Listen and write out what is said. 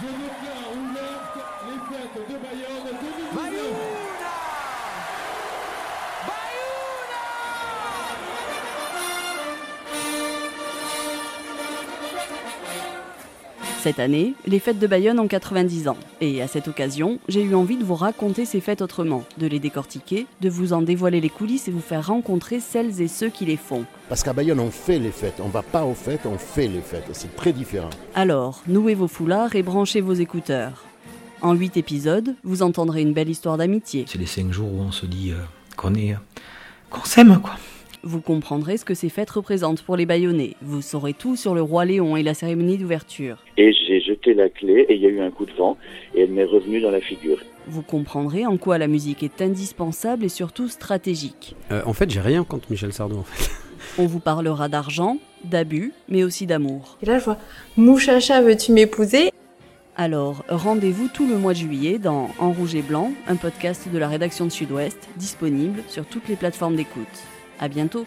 Je déclare ouvertes les fêtes de Bayonne 2019. Cette année, les fêtes de Bayonne ont 90 ans. Et à cette occasion, j'ai eu envie de vous raconter ces fêtes autrement, de les décortiquer, de vous en dévoiler les coulisses et vous faire rencontrer celles et ceux qui les font. Parce qu'à Bayonne, on fait les fêtes. On va pas aux fêtes, on fait les fêtes. C'est très différent. Alors, nouez vos foulards et branchez vos écouteurs. En 8 épisodes, vous entendrez une belle histoire d'amitié. C'est les cinq jours où on se dit euh, qu'on est, euh, qu'on s'aime, quoi. Vous comprendrez ce que ces fêtes représentent pour les Bayonnais. Vous saurez tout sur le roi Léon et la cérémonie d'ouverture. Et j'ai jeté la clé et il y a eu un coup de vent et elle m'est revenue dans la figure. Vous comprendrez en quoi la musique est indispensable et surtout stratégique. Euh, en fait, j'ai rien contre Michel Sardou, en fait. On vous parlera d'argent, d'abus, mais aussi d'amour. Et là, je vois Mouchacha, veux-tu m'épouser? Alors, rendez-vous tout le mois de juillet dans En Rouge et Blanc, un podcast de la rédaction de Sud-Ouest, disponible sur toutes les plateformes d'écoute. À bientôt.